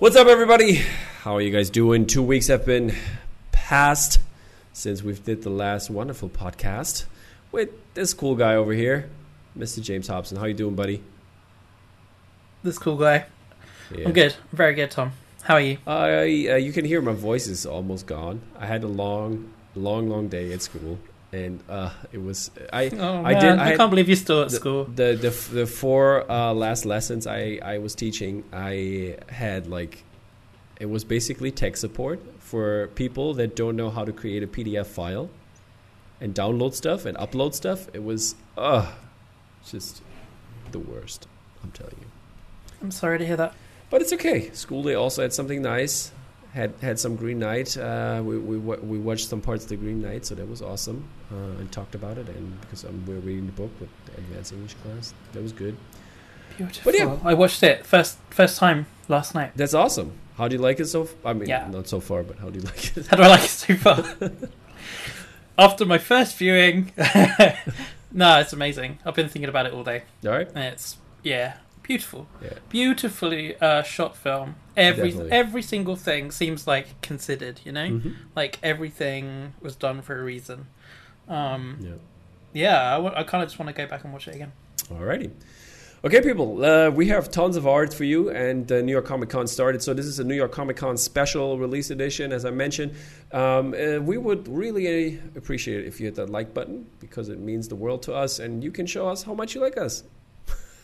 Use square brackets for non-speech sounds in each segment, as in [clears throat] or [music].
What's up, everybody? How are you guys doing? Two weeks have been passed since we've did the last wonderful podcast with this cool guy over here, Mr. James Hobson. How you doing, buddy? This cool guy. Yeah. I'm good. I'm very good, Tom. How are you? Uh, uh, you can hear my voice is almost gone. I had a long, long, long day at school, and uh, it was I. Oh I man, did- I, I can't believe you're still at the, school. The the the four uh, last lessons I I was teaching, I had like, it was basically tech support for people that don't know how to create a PDF file, and download stuff and upload stuff. It was uh just the worst. I'm telling you. I'm sorry to hear that. But it's okay. School day also had something nice. Had had some Green Knight. Uh, we we we watched some parts of the Green Knight, so that was awesome. Uh, and talked about it, and because um, we're reading the book with the advanced English class, that was good. Beautiful. But yeah. I watched it first first time last night. That's awesome. How do you like it so? F- I mean, Yeah. not so far, but how do you like it? How do I like it so far? [laughs] After my first viewing, [laughs] no, it's amazing. I've been thinking about it all day, All right. and it's yeah, beautiful, Yeah. beautifully uh, shot film. Every Definitely. every single thing seems like considered. You know, Mhm. like everything was done for a reason. Um, Yeah. yeah, I, w- I kind of just want to go back and watch it again. Alrighty. Okay, people, uh, we have tons of art for you, and uh, New York Comic Con started. So, this is a New York Comic Con special release edition, as I mentioned. Um, uh, we would really appreciate it if you hit that like button because it means the world to us, and you can show us how much you like us.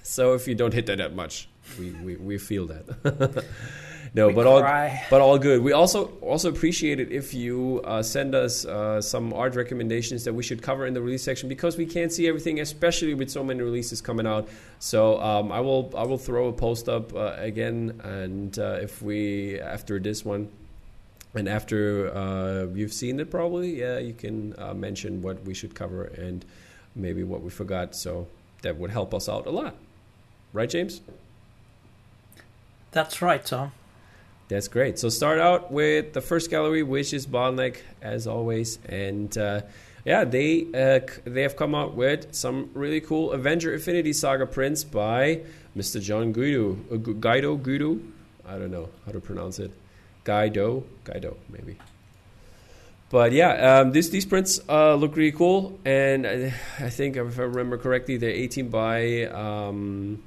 So, if you don't hit that that much, we, we, we feel that. [laughs] no, We but all, but all good. We also also appreciate it if you uh, send us uh, some art recommendations that we should cover in the release section because we can't see everything, especially with so many releases coming out. So um, I will I will throw a post up uh, again, and uh, if we after this one. And after uh, you've seen it, probably, yeah, you can uh, mention what we should cover and maybe what we forgot. So that would help us out a lot. Right, James? That's right, Tom. That's great. So start out with the first gallery, which is Bottleneck, as always, and uh, yeah, they uh, they have come out with some really cool Avenger Infinity Saga prints by Mr. John Guido, uh, Gu- Guido, Guido. I don't know how to pronounce it. Guido, Guido, maybe. But yeah, um, this, these prints uh, look really cool, and I, I think if I remember correctly, they're 18 by um,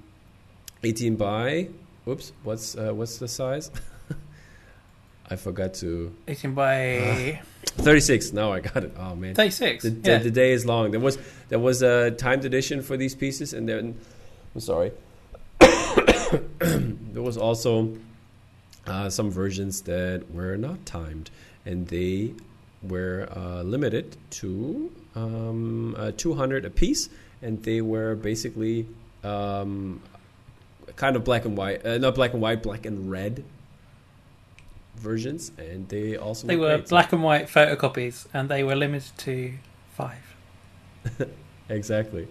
18 by. oops what's uh, what's the size? [laughs] I forgot to 18 by 36. Now I got it. Oh man, 36. the, the, yeah. the day is long. There was there was a timed edition for these pieces, and then I'm sorry. [coughs] there was also uh, some versions that were not timed, and they were uh, limited to um, uh, 200 a piece, and they were basically um, kind of black and white, uh, not black and white, black and red versions, and they also they were great. Black and white photocopies, and they were limited to five. [laughs] Exactly.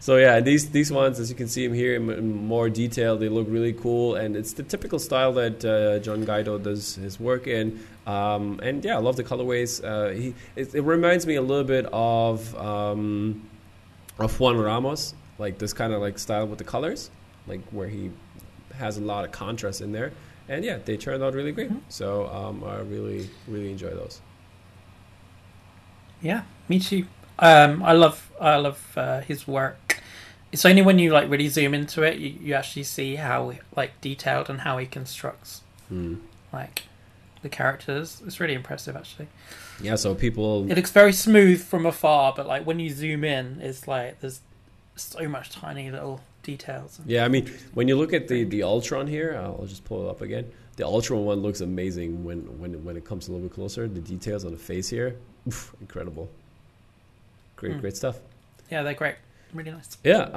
So yeah, these these ones, as you can see them here in, in more detail, they look really cool, and it's the typical style that uh, John Guido does his work in. Um, and yeah, I love the colorways. Uh, he it, it reminds me a little bit of um, of Juan Ramos, like this kind of like style with the colors, like where he has a lot of contrast in there. And yeah, they turned out really great. Mhm. So um, I really really enjoy those. Yeah, me too. Um, I love I love uh, his work. It's only when you like really zoom into it, you, you actually see how like detailed and how he constructs Hmm. like the characters. It's really impressive, actually. Yeah, so people It looks very smooth from afar, but like when you zoom in, it's like there's so much tiny little details. Yeah, I mean, when you look at the the Ultron here, I'll just pull it up again. The Ultron one looks amazing when when when it comes a little bit closer. The details on the face here, oof, incredible. Great, Hmm. great stuff. Yeah, they're great. Really nice. Yeah,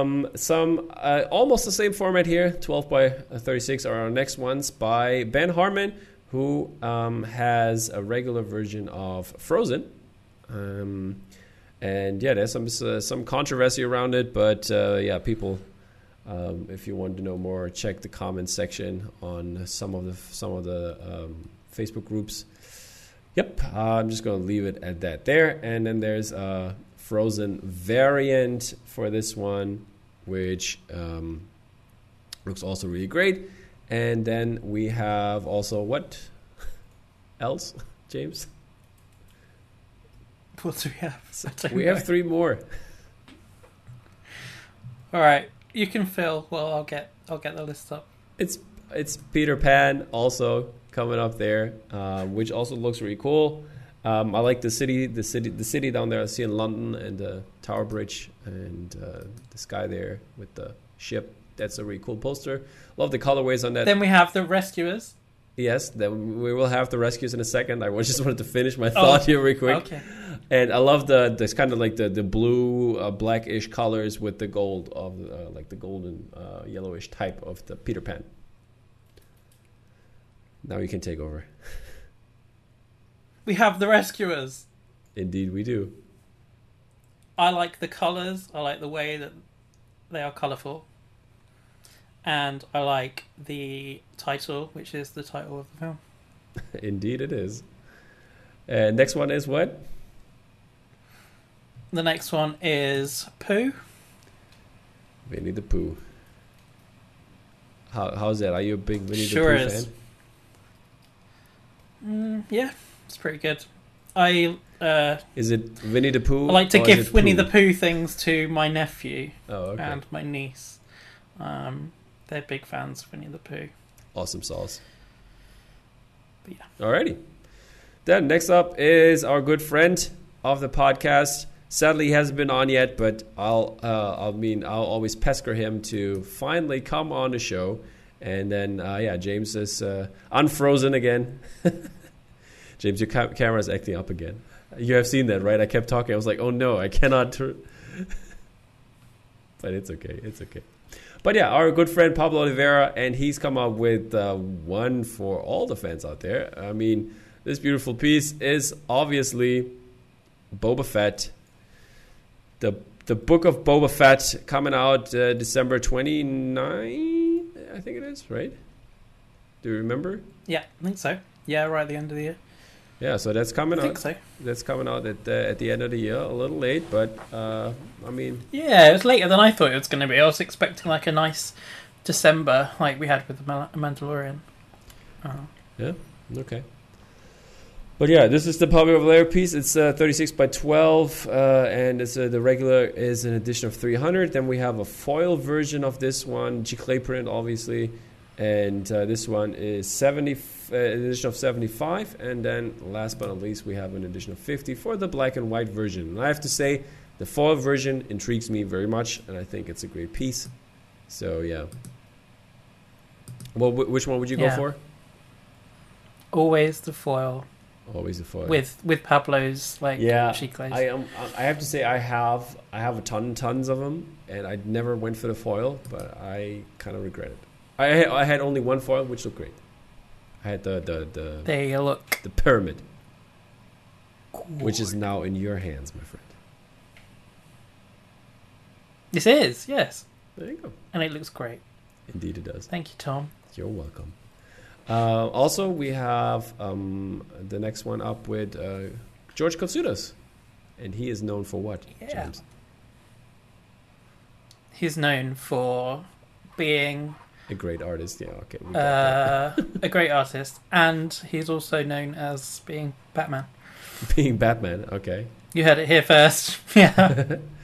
um, some uh, almost the same format here. Twelve by thirty-six are our next ones by Ben Harmon, who um, has a regular version of Frozen. Um, and yeah, there's some uh, some controversy around it, but uh, yeah, people. Um, if you want to know more, check the comments section on some of the some of the um, Facebook groups. Yep, uh, I'm just going to leave it at that there, and then there's a Frozen variant for this one, which um, looks also really great. And then we have also what [laughs] else, James? [laughs] What do we have? We have three more. All right, you can fill. Well, I'll get I'll get the list up. It's it's Peter Pan also coming up there, uh, which also looks really cool. Um, I like the city, the city, the city down there. I see in London and the Tower Bridge and uh, the sky there with the ship. That's a really cool poster. Love the colorways on that. Then we have the rescuers. yes, then we will have the rescues in a second. I [laughs] just wanted to finish my thought here real quick. Okay. And I love the this kind of like the the blue uh, blackish colors with the gold of uh, like the golden uh, yellowish type of the Peter Pan. Now you can take over. We have the rescuers. Indeed, we do. I like the colors. I like the way that they are colorful. And I like the title, which is the title of the film. [laughs] Indeed, it is. And next one is what? The next one is Pooh. Winnie the Pooh. How how's that? Are you a big Winnie Sure the Pooh is. fan? Mm, yeah, it's pretty good. I uh, Is it Winnie the Pooh? I like to gift Winnie Pooh? the Pooh things to my nephew Oh, okay. and my niece. Um, they're big fans of Winnie the Pooh. Awesome sauce. But yeah. Alrighty. Then next up is our good friend of the podcast. Sadly, he hasn't been on yet, but I'll uh, I mean I'll always pester him to finally come on the show. And then uh, yeah, James is uh, unfrozen again. [laughs] James, your ca- camera's acting up again. You have seen that, right? I kept talking. I was like, oh no, I cannot. [laughs] But it's okay. It's okay. But yeah, our good friend Pablo Olivera, and he's come up with uh, one for all the fans out there. I mean, this beautiful piece is obviously Boba Fett. The the book of Boba Fett coming out uh, December 29, I think it is, right? Do you remember? Yeah, I think so. Yeah, right at the end of the year. Yeah, so that's coming I think out. so. That's coming out at the, at the end of the year, a little late, but uh, I mean, Yeah, it was later than I thought it was going to be. I was expecting like a nice December, like we had with the Mandalorian. Uh, Okay. But yeah, this is the Pablo Olivera piece. It's uh, 36 by 12, uh, and it's uh, the regular is an edition of 300. Then we have a foil version of this one, Giclée print, obviously, and uh, this one is 70, uh, an edition of 75. And then last but not least, we have an edition of 50 for the black and white version. And I have to say, the foil version intrigues me very much, and I think it's a great piece. So yeah. Well, wh- which one would you Yeah. go for? always the foil Always a foil. with with Pablo's like yeah, chicles. I um, am. I have to say, I have. I have a ton, tons of them, and I never went for the foil, but I kind of regret it. I had- I had only one foil, which looked great. I had the the the, There you look. the pyramid, which is now in your hands, my friend. This is yes, There you go. and it looks great. Indeed, it does. Thank you, Tom. You're welcome. Uh, also, we have um, the next one up with uh, George Caltsoudas, and he is known for what, Yeah. James? He's known for being A great artist. Yeah. Okay. We got that. uh, a great [laughs] artist, and he's also known as being Batman. Being Batman. Okay. You heard it here first. [laughs] yeah. [laughs]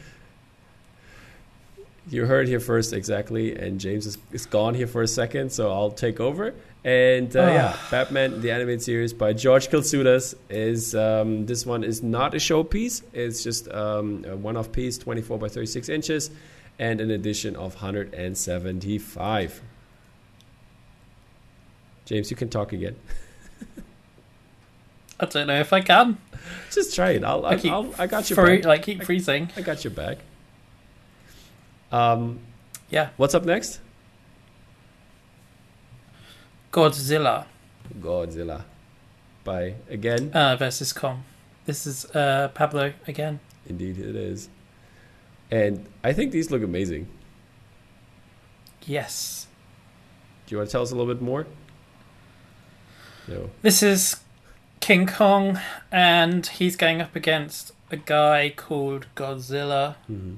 You heard here first, exactly. And James is, is gone here for a second, so I'll take over. And uh, Ah. yeah, Batman, the animated series by George Caltsoudas is um, this one is not a showpiece. It's just um, a one-off piece, 24 by 36 inches, and an edition of 175. James, you can talk again. [laughs] I don't know if I can. Just try it. I'll, I I, keep I'll, I got your Free, back. like keep freezing. I got your back. Um, Yeah. what's up next? Godzilla Godzilla. By again. uh, versus Kong. This is uh, Pablo again. Indeed, it is. And I think these look amazing. Yes. Do you want to tell us a little bit more? No. This is King Kong, and he's going up against a guy called Godzilla, Mm-hmm.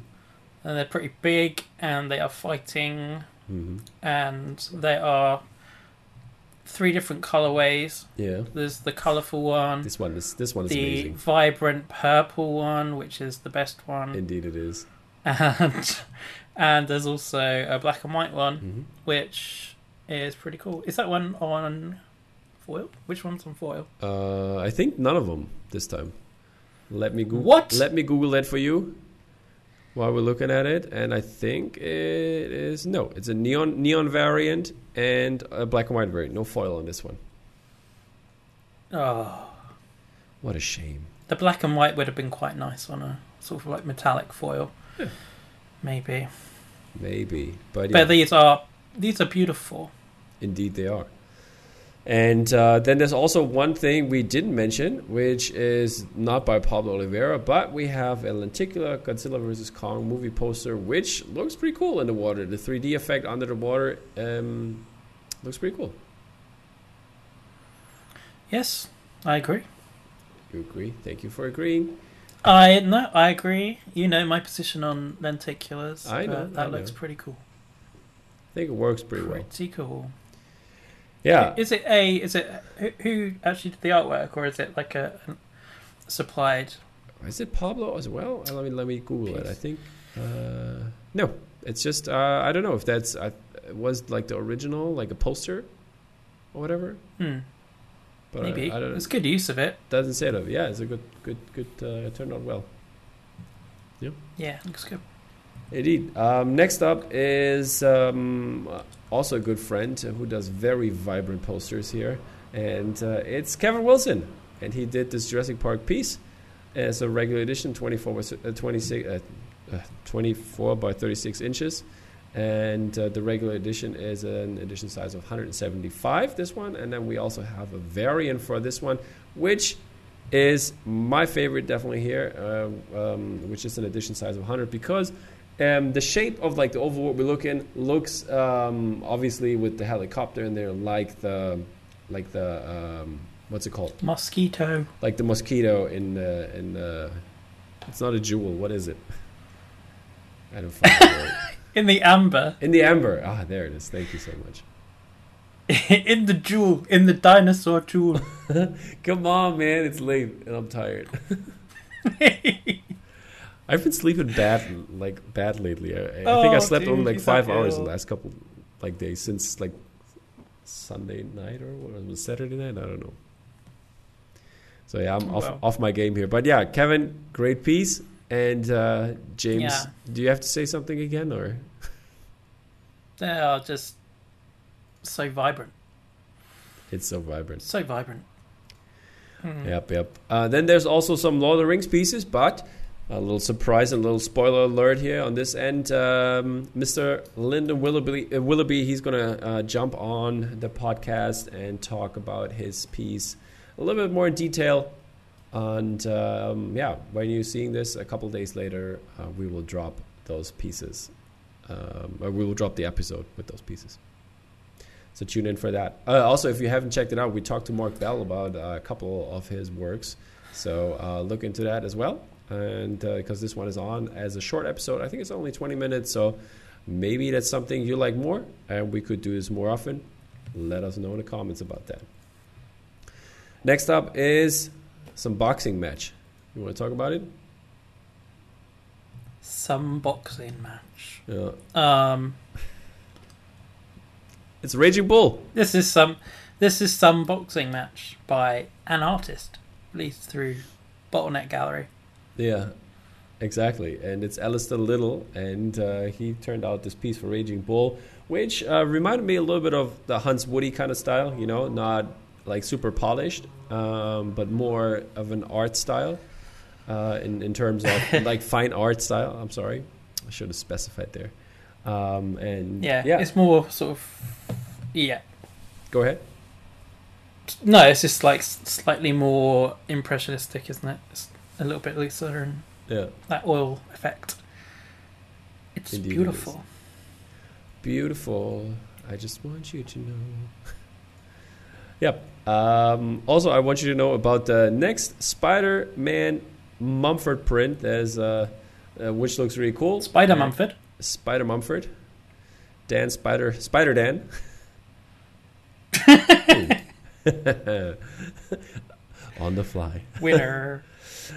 And they're pretty big, and they are fighting, Mm-hmm. and they are three different colorways. Yeah. There's the colorful one, This one is this one is the amazing. vibrant purple one, which is the best one, Indeed, it is. and and there's also a black and white one, hmm which is pretty cool. Is that one on foil? Which one's on foil? Uh, I think none of them this time. Let me Google. What? Let me Google that for you while we're looking at it. And I think it is no. It's a neon neon variant and a black and white variant. No foil on this one. Oh, What a shame. the black and white would have been quite nice on a sort of like metallic foil, Yeah. maybe. Maybe, but yeah, But these are these are beautiful. indeed they are. And uh, then there's also one thing we didn't mention, which is not by Pablo Olivera, but we have a lenticular Godzilla vs Kong movie poster, which looks pretty cool in the water. The 3D effect under the water um, looks pretty cool. Yes, I agree. You agree? Thank you for agreeing. I no, I agree. You know my position on lenticulars. I know, that I looks know. pretty cool. I think it works pretty well. Pretty cool. Yeah, Is it a? Is it who, who actually did the artwork, or is it like a, a supplied? is it Pablo as well? Uh, Let me let me Google it. I think uh, no. It's just uh, I don't know if that's uh, it was like the original, like a poster or whatever. Hmm, But maybe I, I it's good use of it. Doesn't say that. Yeah, it's a good, good, good. Uh, turned out well. Yeah. Yeah, looks good. Indeed. Um, next up is um, also a good friend who does very vibrant posters here, and uh, it's Kevin Wilson, and he did this Jurassic Park piece as a regular edition, 24 by uh, 26, uh, uh, 24 by 36 inches, and uh, the regular edition is an edition size of 175. This one, and then we also have a variant for this one, which is my favorite definitely here, uh, um, which is an edition size of 100 because um, the shape of like the oval what we look in looks um, obviously with the helicopter in there like the like the um, what's it called? Mosquito. like the mosquito in the in the it's not a jewel what is it? I don't find. [laughs] In the amber, in the amber. Ah there it is. Thank you so much. [laughs] In the jewel, in the dinosaur jewel. [laughs] come on man. It's late and I'm tired I've been sleeping bad, like bad lately. I, I think I Oh, slept only like five sound hours the last couple like days since like Sunday night or what was it, Saturday night? I don't know. So yeah, I'm off Wow. off my game here. But yeah, Kevin, great piece. And uh, James, Yeah. do you have to say something again or? They are just so vibrant, It's so vibrant. so vibrant. Hmm. Yep, yep. Uh, then there's also some Lord of the Rings pieces, but a little surprise and a little spoiler alert here on this end. Um, Mr. Lyndon Willoughby, uh, Willoughby he's going to uh, jump on the podcast and talk about his piece a little bit more in detail. And um, yeah, when you're seeing this a couple days later, uh, we will drop those pieces. Um, we will drop the episode with those pieces. So tune in for that. Uh, also, if you haven't checked it out, we talked to Mark Bell about uh, a couple of his works. So uh, look into that as well. And because this one is on as a short episode, I think it's only 20 minutes. So maybe that's something you like more, and we could do this more often. Let us know in the comments about that. Next up is some boxing match. You want to talk about it? Some boxing match. Yeah. Um, It's Raging Bull. this is some. This is some boxing match by an artist released through Bottleneck Gallery. Yeah, exactly. And it's Alistair Little, and uh, he turned out this piece for Raging Bull, which uh, reminded me a little bit of the Hans Woody kind of style, you know, not like super polished, um, but more of an art style uh, in, in terms of [laughs] like fine art style. I'm sorry, I should have specified there. Um, and Yeah, yeah, it's more sort of. Yeah, go ahead. no, it's just like slightly more impressionistic, isn't it? It's a little bit looser and Yeah, that oil effect. It's Indeed it beautiful. beautiful. I just want you to know. [laughs] yep. Um, also, I want you to know about the next Spider-Man Mumford print. There's uh, uh, which looks really cool. Spider Mumford. Spider Mumford. Dan Spider Spider Dan. [laughs] [laughs] On the fly. Winner.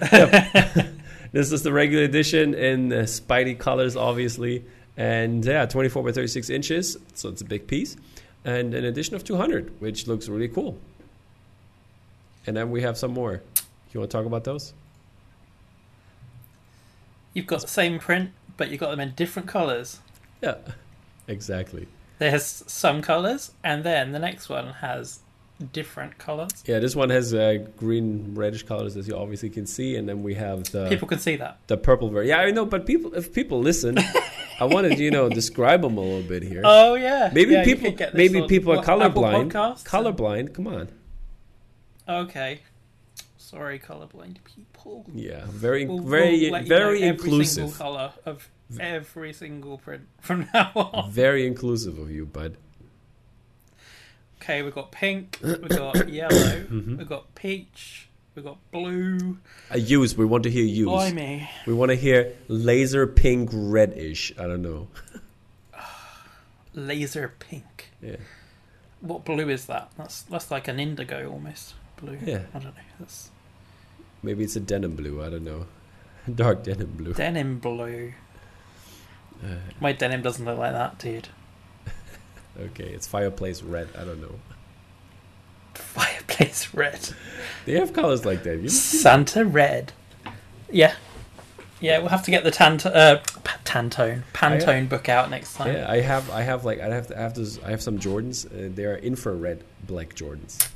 [laughs] This is the regular edition in the Spidey colors, obviously. And yeah, 24 by 36 inches, so it's a big piece. And an edition of 200, which looks really cool. And then we have some more. You want to talk about those? You've got the same print, but you've got them in different colours. Yeah, exactly. There's some colours, and then the next one has different colours. Yeah, this one has uh, green, reddish colors, as you obviously can see. And then we have the People can see that. the purple version. Yeah, I know, but people, if people listen, I wanted you know [laughs] describe them a little bit here. Oh yeah. maybe Yeah, people, get maybe people are colorblind. Colorblind, come on. Okay. Sorry, colorblind people. Yeah, very, We'll- very, we'll let you know very every inclusive. single color of every single print [laughs] from now on. Very inclusive of you, bud. Okay, we've got pink, we've got [coughs] yellow, Mhm. we've got peach, we've got blue. A use. We want to hear use. Blimey. We want to hear laser pink, reddish. I don't know. [sighs] Laser pink. Yeah, What blue is that? That's that's like an indigo almost. Blue. Yeah. I don't know. That's maybe it's a denim blue. I don't know. [laughs] Dark denim blue. denim blue. Uh, My denim doesn't look like that, dude. Okay, it's fireplace red. I don't know. Fireplace [laughs] red. They have colors like that. You Santa red. Yeah. Yeah, we'll have to get the tant- uh, Tantone, Pantone book out next time. Yeah, I have, I have like, I have, to, I have those, I have some Jordans. Uh, they are infrared black Jordans,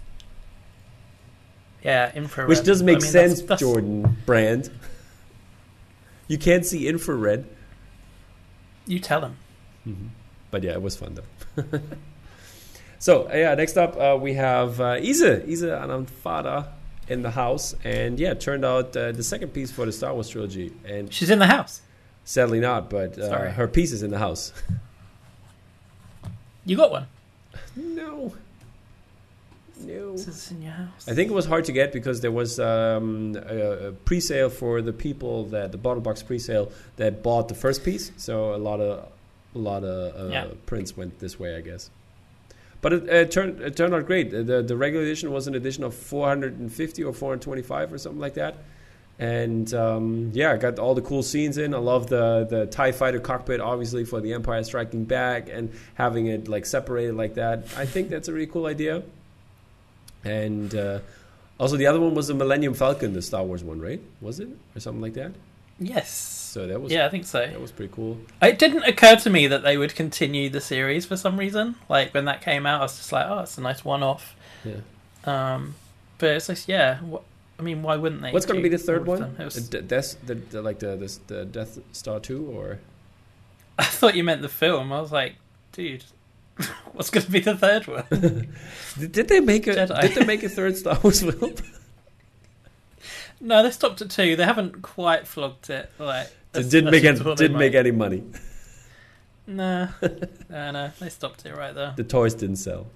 Yeah, infrared. which does make I mean, sense. that's- that's- Jordan brand. You can't see infrared, You tell him. But yeah, it was fun though. [laughs] so uh, yeah, next up uh, we have uh, Isa, Isa Anamfada in the house, and yeah, it turned out uh, the second piece for the Star Wars trilogy, and She's in the house. sadly not, but uh, her piece is in the house. [laughs] You got one. no, no. This is in your house. I think it was hard to get because there was um, a, a pre-sale for the people that the bottle box pre-sale that bought the first piece. So a lot of a lot of uh, Yeah. prints went this way, I guess. But it, it turned it turned out great. The the regular edition was an edition of 450 or 425 or something like that. And um, yeah, I got all the cool scenes in. I love the the Tie Fighter cockpit, obviously for the Empire Striking Back, and having it like separated like that. I think that's a really cool idea. And uh, also, the other one was the Millennium Falcon, the Star Wars one, right? Was it or something like that? Yes. So that was Yeah, I think so. that was pretty cool. It didn't occur to me that they would continue the series for some reason. Like when that came out, I was just like, "Oh, it's a nice one-off." Yeah. Um, but it's like, yeah. What, I mean, why wouldn't they? What's going to be the third one? Was- The Death, the, the like the, the the Death Star two, or [laughs] I thought you meant the film. I was like, dude, [laughs] what's going to be the third one? did, [laughs] did they make a Jedi. did they make a third Star Wars film? No, they stopped at two. They haven't quite flogged it. Like, It didn't make any, didn't make any money. Nah, [laughs] no, no, they stopped it right there. The toys didn't sell.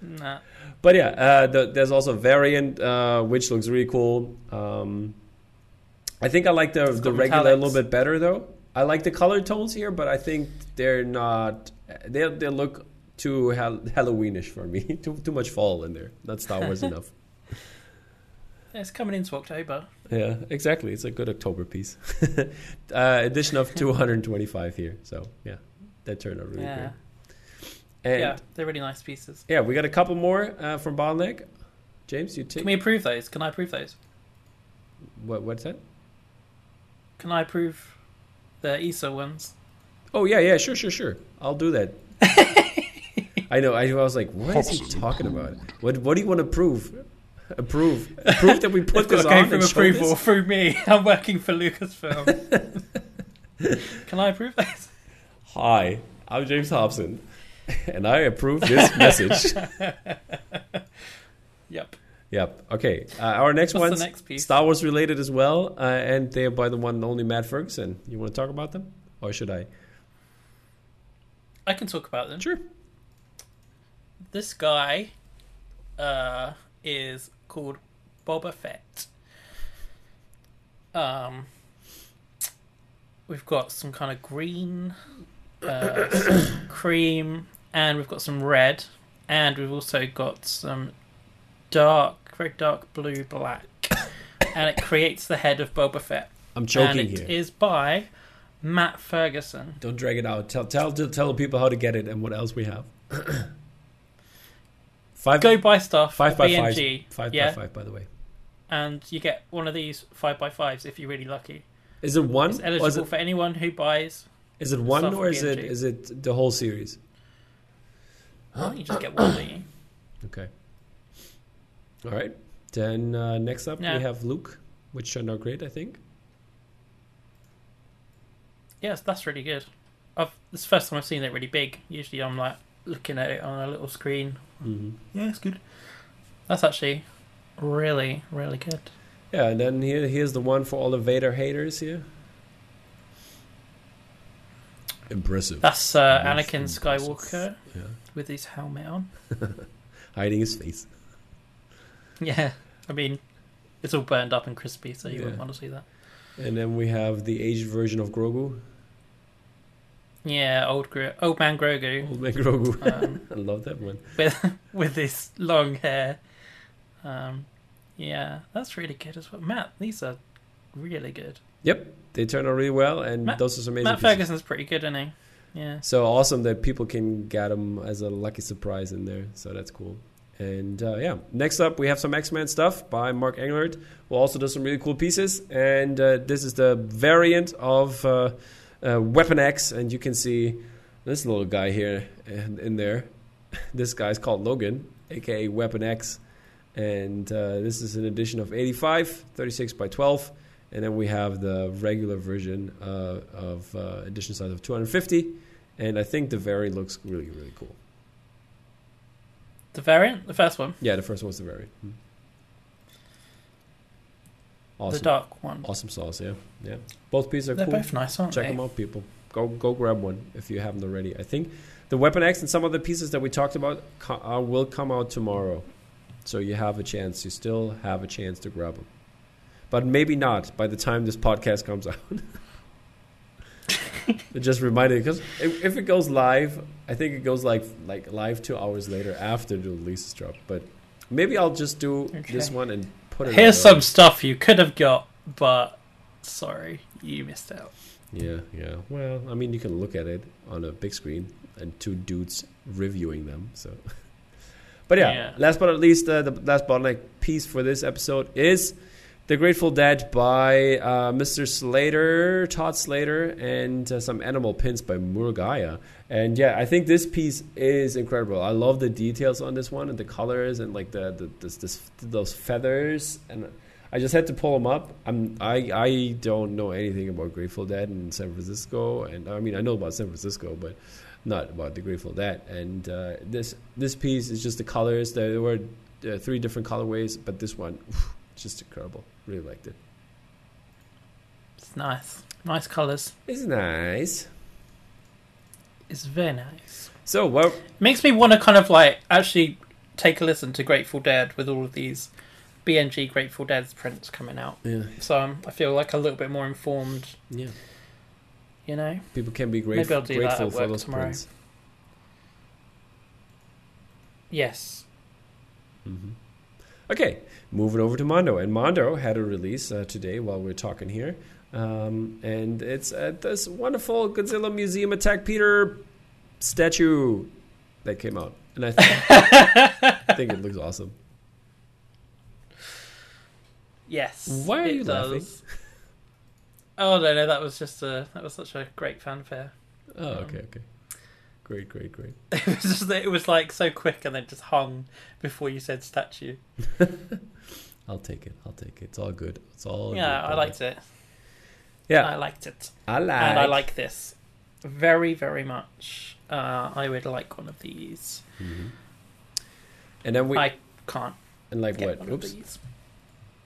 Nah, But yeah, uh, the, there's also a variant uh, which looks really cool. Um, I think I like the It's the regular a little bit better though. I like the color tones here, but I think they're not. They they look too hal- Halloweenish for me. [laughs] too too much fall in there. Not Star Wars [laughs] enough. It's coming into October. Yeah, exactly. It's a good October piece. [laughs] uh, edition of 225 here. So yeah, that turned out really yeah, great. And yeah, they're really nice pieces. Yeah, we got a couple more uh, from Bottleneck. James, you take Can we approve those? Can I approve those? what? What's that? Can I approve the ESA ones? Oh yeah, yeah, sure, sure, sure. I'll do that. [laughs] I know. I was like, what is he talking about? What What do you want to prove? Approve. Prove that we put this to on from approval this? through me. [laughs] I'm working for Lucasfilm. [laughs] Can I approve those? Hi, I'm James Hobson, and I approve this [laughs] message. Yep. Yep. Okay. Uh, our next one, next piece? Star Wars related as well, uh, and they're by the one and only Matt Ferguson. You want to talk about them, or should I? I can talk about them. Sure. This guy uh, is called Boba Fett. Um, we've got some kind of green, uh, [coughs] cream, and we've got some red. and we've also got some dark, very dark blue black, and it creates the head of Boba Fett. I'm choking and it here. is by Matt Ferguson. Don't drag it out. Tell tell tell the people how to get it and what else we have. [coughs] five Go buy stuff five by BNG, five. Five yeah, by five, by the way. and you get one of these five by fives if you're really lucky. Is it one? It's eligible is it, for anyone who buys. is it one or is it is it the whole series? Oh, you just get one, don't you? [coughs] Okay. All right. Then uh, next up Yeah. we have Luke, which turned out great, I think. Yes, that's really good. I've, this is the first time I've seen it really big. Usually I'm like looking at it on a little screen. Mm-hmm. Yeah, it's good. That's actually really, really good. Yeah, and then here here's the one for all the Vader haters here. Impressive. That's uh, Anakin impressive. Skywalker Yeah. with his helmet on. [laughs] Hiding his face. [laughs] Yeah, I mean, it's all burned up and crispy, so you Yeah. wouldn't want to see that. And then we have the aged version of Grogu. Yeah, old Gro- old man Grogu Old man Grogu. um, [laughs] I love that one. with [laughs] with this long hair. Um, yeah, that's really good as well. Matt, these are really good. Yep, they turned out really well, and Matt- those are some amazing. Matt pieces. Ferguson's pretty good, isn't he? Yeah. So awesome that people can get them as a lucky surprise in there. So that's cool. And uh, yeah, next up we have some X Men stuff by Mark Englert, who also does some really cool pieces. And uh, this is the variant of uh, uh, Weapon X, and you can see this little guy here in, in there. [laughs] This guy's called Logan, aka Weapon X, and uh, this is an edition of 85, 36 by 12. And then we have the regular version uh, of uh, edition size of 250. And I think the variant looks really, really cool. The variant, the first one, Yeah, the first one's the variant. Hmm. Awesome. the dark one. Awesome sauce, yeah. Yeah. Both pieces are They're cool. both nice, aren't Check they? them out, people. Go go grab one if you haven't already. I think the Weapon X and some of the pieces that we talked about co- uh, will come out tomorrow. So you have a chance. You still have a chance to grab them. But maybe not by the time this podcast comes [laughs] out. it just reminded because if, if it goes live, I think it goes like like live two hours later after the release drop. But maybe I'll just do Okay. this one and put it. Here's some stuff you could have got, but sorry, you missed out. Yeah, yeah. Well, I mean, you can look at it on a big screen and two dudes reviewing them. So, [laughs] but yeah, Yeah. last but not least, uh, the last bottleneck piece for this episode is "The Grateful Dead" by uh, Mr. Slater, Todd Slater, and uh, some animal pins by Murugaya. And yeah, I think this piece is incredible. I love the details on this one and the colors and like the, the this, this those feathers and. I just had to pull them up. I'm I I don't know anything about Grateful Dead in San Francisco, and I mean I know about San Francisco, but not about the Grateful Dead. And uh, this this piece is just the colors. There were uh, three different colorways, but this one, just incredible. Really liked it. It's nice, nice colours. It's nice. It's very nice. So well, Makes me want to kind of like actually take a listen to Grateful Dead with all of these BNG Grateful Dead prints coming out. yeah, So um, I feel like a little bit more informed. yeah. You know, People can be Maybe grateful, I'll do that grateful at for work those tomorrow. prints. yes. hmm Okay, moving over to Mondo, and Mondo had a release uh, today while we are talking here, um, and it's at this wonderful Godzilla Museum Attack Peter statue that came out, and I think, [laughs] I think it looks awesome. Yes. Why are you laughing? Oh no, no, that was just a that was such a great fanfare. Oh, Um, okay, okay, great, great, great. [laughs] It was just it was like so quick and then just hung before you said statue. [laughs] I'll take it. I'll take it. It's all good. It's all yeah, good, I liked it. Yeah, I liked it, I like. and I like this very, very much. Uh, I would like one of these. Mhm. And then we I can't and like what? one Oops.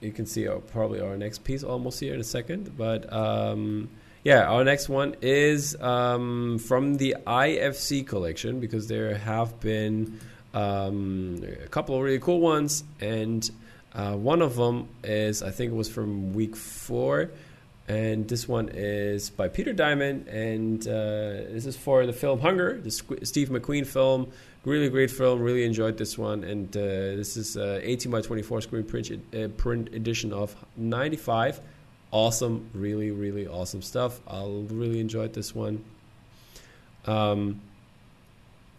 you can see our, probably our next piece almost here in a second. But um, yeah, our next one is um, from the IFC collection because there have been um, a couple of really cool ones, and uh, one of them is I think it was from week four. and this one is by Peter Diamond, and uh, this is for the film Hunger, the Steve McQueen film. Really great film. Really enjoyed this one, and uh, this is uh, 18 by 24 screen print uh, print edition of 95. Awesome, really, really awesome stuff. I'll really enjoyed this one. Um,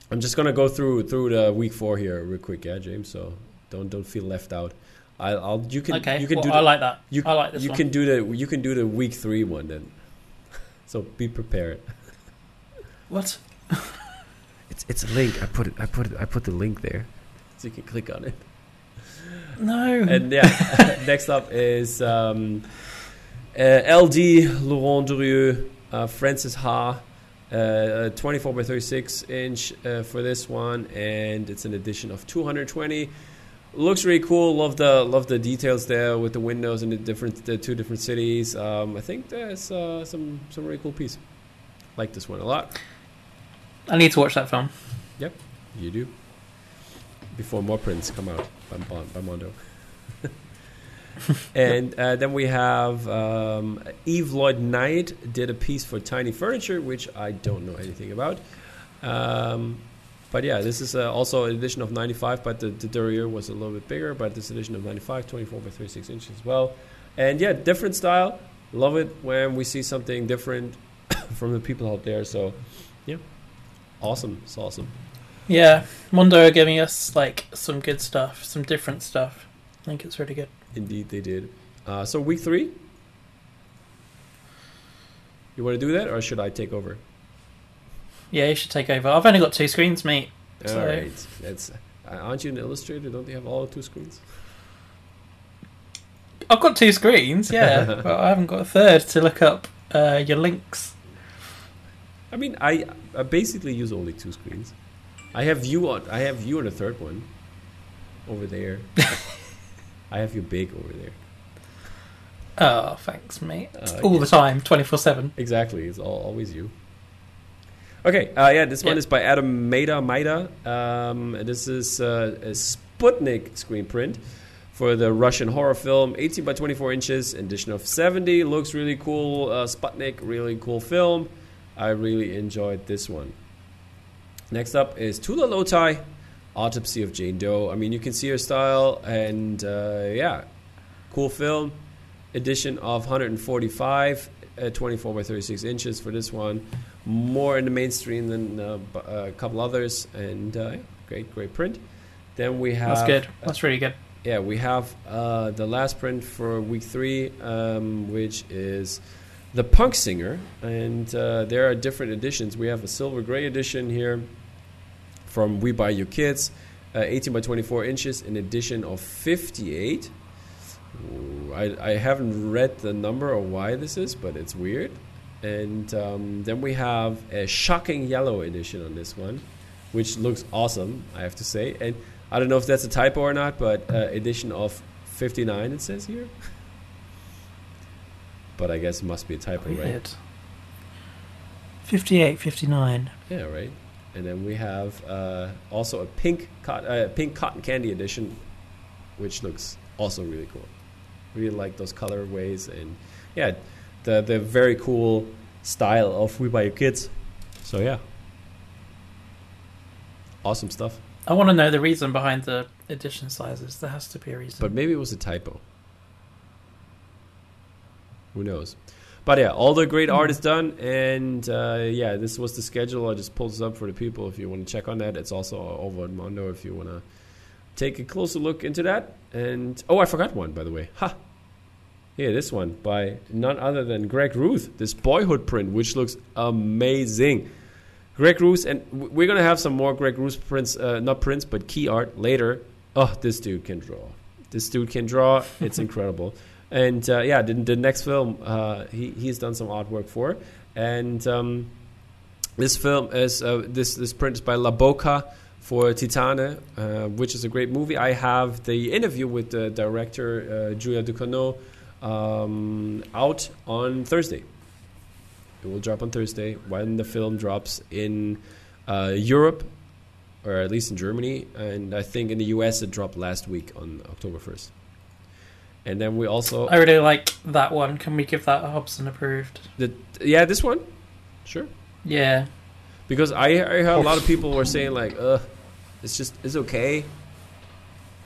I'm just gonna go through through the week four here real quick, yeah, James. So don't don't feel left out. I'll, I'll you can okay, you can well, do I the, like that. you I like this you one. can do the you can do the week three one then. [laughs] So be prepared. What? [laughs] It's it's a link. I put it. I put it. I put the link there, so you can click on it. No. And yeah, [laughs] next up is um, uh, LD Laurent Durieux, uh, Frances Ha, uh, 24 by 36 inch uh, for this one, and it's an edition of 220. Looks really cool. Love the love the details there with the windows and the different the two different cities. Um, I think there's uh, some some really cool piece. Like this one a lot. I need to watch that film. Yep, you do. Before more prints come out by, by Mondo. [laughs] and uh, then we have um, Eve Lloyd Knight did a piece for Tiny Furniture, which I don't know anything about. Um, but yeah, this is uh, also an edition of 95, but the, the was a little bit bigger. But this edition of 95, 24 by 36 inches as well. And yeah, different style. Love it when we see something different [coughs] from the people out there. So yeah, awesome. It's awesome. Yeah, Mondo are giving us like some good stuff, some different stuff. I think it's really good. Indeed, they did. Uh, so week three. You want to do that, or should I take over? Yeah, you should take over. I've only got two screens, mate. All So- right. That's. Uh, aren't you an illustrator? Don't you have all two screens? I've got two screens, yeah, [laughs] but I haven't got a third to look up uh, your links. I mean, I, I basically use only two screens. I have you on. I have you on the third one. Over there. [laughs] I have you big over there. Oh, thanks, mate. Uh, All yeah. the time, twenty four seven. Exactly. It's all, always you. Okay. Uh, yeah, this one is by Adam Maida. Maida. Um, this is uh, a Sputnik screen print for the Russian horror film, 18 by 24 inches, edition of 70. Looks really cool. Uh, Sputnik, really cool film. I really enjoyed this one. Next up is Tula Lotay, Autopsy of Jane Doe. I mean, you can see her style, and uh, yeah, cool film. Edition of 145, uh, 24 by 36 inches for this one. More in the mainstream than uh, uh, a couple others, and uh, yeah, great, great print. Then we have That's good. That's really good. yeah, we have uh, the last print for week three, um, which is the Punk Singer, and uh, there are different editions. We have a silver gray edition here from We Buy Your Kids, uh, 18 by 24 inches, an edition of 58. Ooh, I, I haven't read the number or why this is, but it's weird. And um, then we have a shocking yellow edition on this one, which looks awesome, I have to say. And I don't know if that's a typo or not, but uh, edition of 59 it says here. [laughs] but I guess it must be a typo, right? Weird. 58, 59. Yeah, right. And then we have uh, also a pink cot- uh, pink cotton candy edition, which looks also really cool. Really like those colorways and yeah, the the very cool style of We Buy Your Kids. So yeah, awesome stuff. I want to know the reason behind the edition sizes. There has to be a reason. But maybe it was a typo. Who knows? But yeah, all the great art is done, and uh, yeah, this was the schedule. I just pulled this up for the people if you want to check on that. It's also over at Mondo if you want to take a closer look into that. And oh, I forgot one by the way. Ha! Yeah, this one by none other than Greg Ruth. This boyhood print, which looks amazing. Greg Ruth, and we're gonna have some more Greg Ruth prints, uh, not prints, but key art later. Oh, this dude can draw. This dude can draw. It's [laughs] incredible. And uh, yeah, the, the next film uh, he he's done some artwork for, and um, this film is uh, this this print is by La Boca for Titane, uh, which is a great movie. I have the interview with the director uh, Julia Ducournau um, out on Thursday. It will drop on Thursday when the film drops in Europe, or at least in Germany, and I think in the US it dropped last week on October first. And then we also I really like that one. Can we give that a Hobson approved? the yeah this one, sure. Yeah. Because I, I heard a lot of people were saying like, uh, it's just it's okay. [laughs]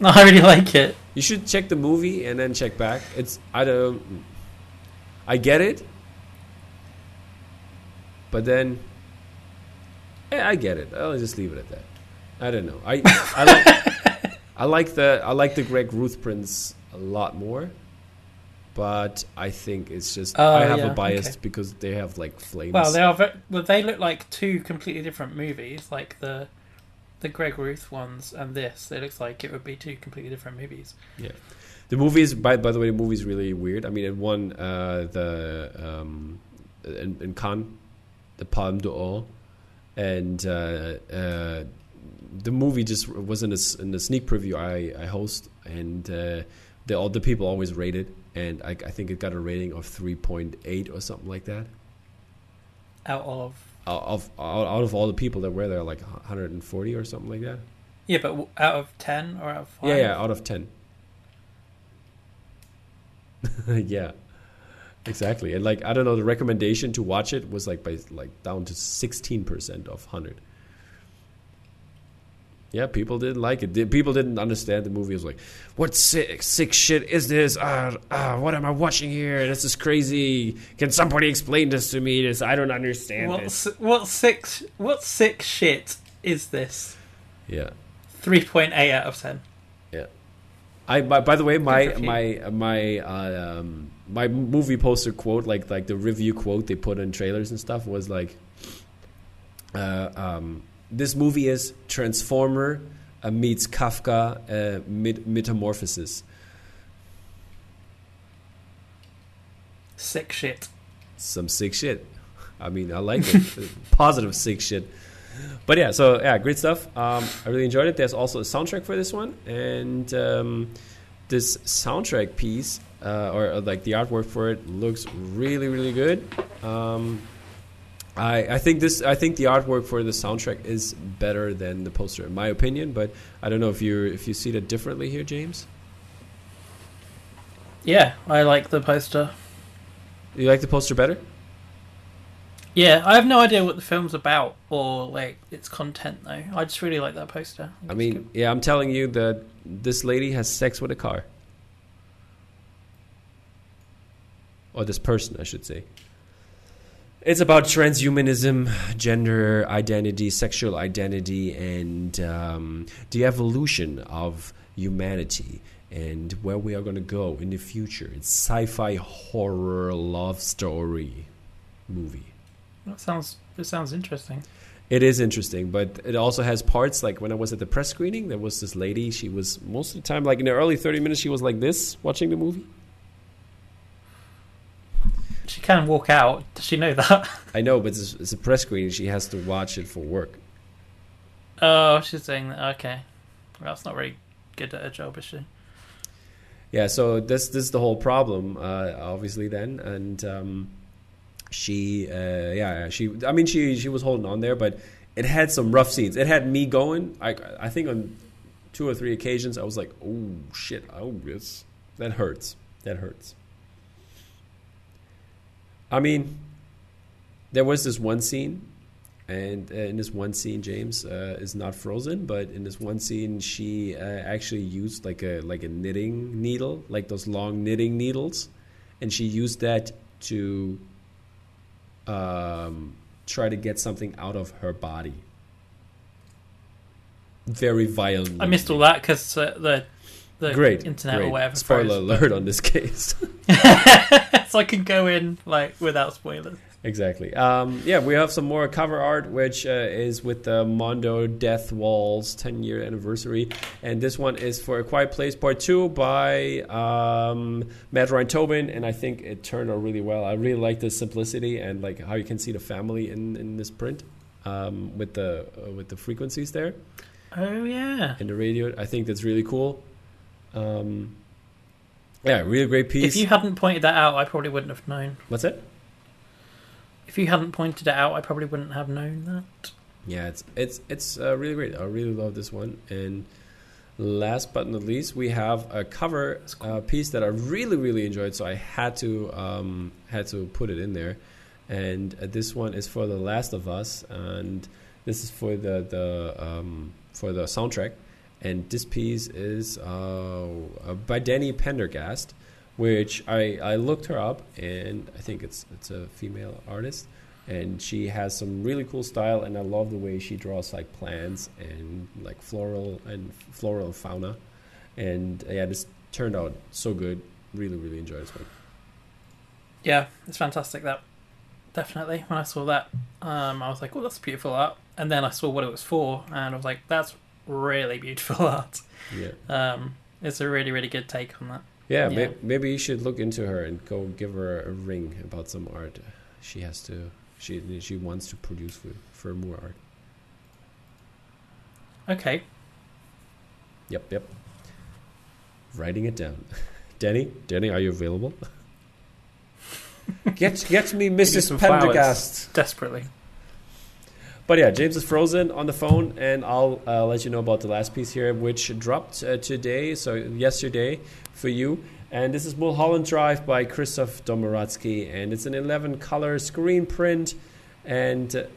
No, I really like it. You should check the movie and then check back. It's I don't. I get it, but then, yeah, I get it. I'll just leave it at that. I don't know. I I like [laughs] I like the I like the Greg Ruth prints a lot more, but I think it's just Oh, I have yeah, a bias okay. because they have like flames. Well, they are. Ve- well, they look like two completely different movies. Like the the Greg Ruth ones and this. It looks like it would be two completely different movies. Yeah, the movie is by by the way, the movie is really weird. I mean, it won uh, the um, in, in Cannes, the Palme d'Or, and uh, uh, the movie just was in a, in the sneak preview I, I host, and uh, the all the people always rate it, and I, I think it got a rating of three point eight or something like that. Out of Out of out of all the people that were there, like 140 or something like that. yeah, but out of ten or out of five? Yeah, yeah, out of 10. [laughs] yeah. Exactly. And like I don't know, the recommendation to watch it was like by like down to 16% of 100. Yeah, people didn't like it. People didn't understand the movie. It was like, what sick, sick shit is this? Ah, ah, what am I watching here? This is crazy. Can somebody explain this to me? This I don't understand What this. what six what sick shit is this? Yeah. Three point eight out of ten. Yeah. I by, by the way, my Good for you. my my uh, um, my movie poster quote, like like the review quote they put in trailers and stuff, was like, uh, um, "This movie is Transformer uh, meets Kafka uh, Metamorphosis." Sick shit. Some sick shit. I mean, I like it. [laughs] Positive sick shit. But yeah, so yeah, great stuff. Um, I really enjoyed it. There's also a soundtrack for this one, and um, this soundtrack piece uh, or, or like the artwork for it looks really, really good. Um, I, I think this. I think the artwork for the soundtrack is better than the poster, in my opinion. But I don't know if you if you see that differently here, James. Yeah, I like the poster. You like the poster better? Yeah, I have no idea what the film's about or like its content though. I just really like that poster. I mean, yeah, I'm telling you that this lady has sex with a car. Or this person, I should say. It's about transhumanism, gender identity, sexual identity, and um, the evolution of humanity and where we are going to go in the future. It's sci-fi horror love story movie. that sounds it sounds interesting. It is interesting, but it also has parts like when I was at the press screening, there was this lady. She was most of the time, like in the early 30 minutes, she was like this watching the movie. She can walk out. Does she know that? [laughs] I know, but it's, it's a press screening. She has to watch it for work. oh, she's saying that. Okay, well, that's not very good at her job, is she? Yeah, so this this is the whole problem, uh, obviously. Then and um, she, uh, yeah, she. I mean, she she was holding on there, but it had some rough scenes. It had me going. I I think on two or three occasions, I was like, oh shit, oh this that hurts. That hurts. I mean, there was this one scene, and uh, in this one scene, James uh, is not frozen, but in this one scene, she uh, actually used like a like a knitting needle, like those long knitting needles, and she used that to um, try to get something out of her body. Very violent. I missed all that because uh, the the Great, internet great. or whatever. Spoiler froze. alert on this case. [laughs] [laughs] so I can go in like without spoilers. Exactly. Um, yeah, we have some more cover art, which uh, is with the Mondo Death Waltz 10 year anniversary. And this one is for A Quiet Place Part 2 by um, Matt Ryan Tobin. And I think it turned out really well. I really like the simplicity and like how you can see the family in, in this print um, with, the, uh, with the frequencies there Oh yeah. in the radio. I think that's really cool. Um, yeah, really great piece. If you hadn't pointed that out, I probably wouldn't have known. What's that? If you hadn't pointed it out, I probably wouldn't have known that. Yeah, it's it's it's uh, really great. I really love this one, and last but not least, we have a cover uh, piece that I really, really enjoyed, so I had to um, had to put it in there. And uh, this one is for The Last of Us, and this is for the the um, for the soundtrack. And this piece is uh, uh, by Danny Pendergast, which I, I looked her up, and I think it's it's a female artist and she has some really cool style and i love the way she draws like plants and like floral and floral fauna and yeah this turned out so good really really enjoyed this one Yeah, it's fantastic. That definitely. When I saw that, um, I was like, "Oh, that's beautiful art." And then I saw what it was for, and I was like, "That's really beautiful [laughs] art." yeah Um, it's a really, really good take on that. yeah, Yeah. May- maybe you should look into her and go give her a ring about some art she has to she she wants to produce for, for more art Okay, yep yep writing it down [laughs] danny danny are you available [laughs] get get me mrs pendergast desperately. But yeah, James is frozen on the phone, and I'll uh, let you know about the last piece here, which dropped uh, today, so yesterday for you. And this is Mulholland Drive by Christoph Domaradzki, and it's an 11 color screen print, and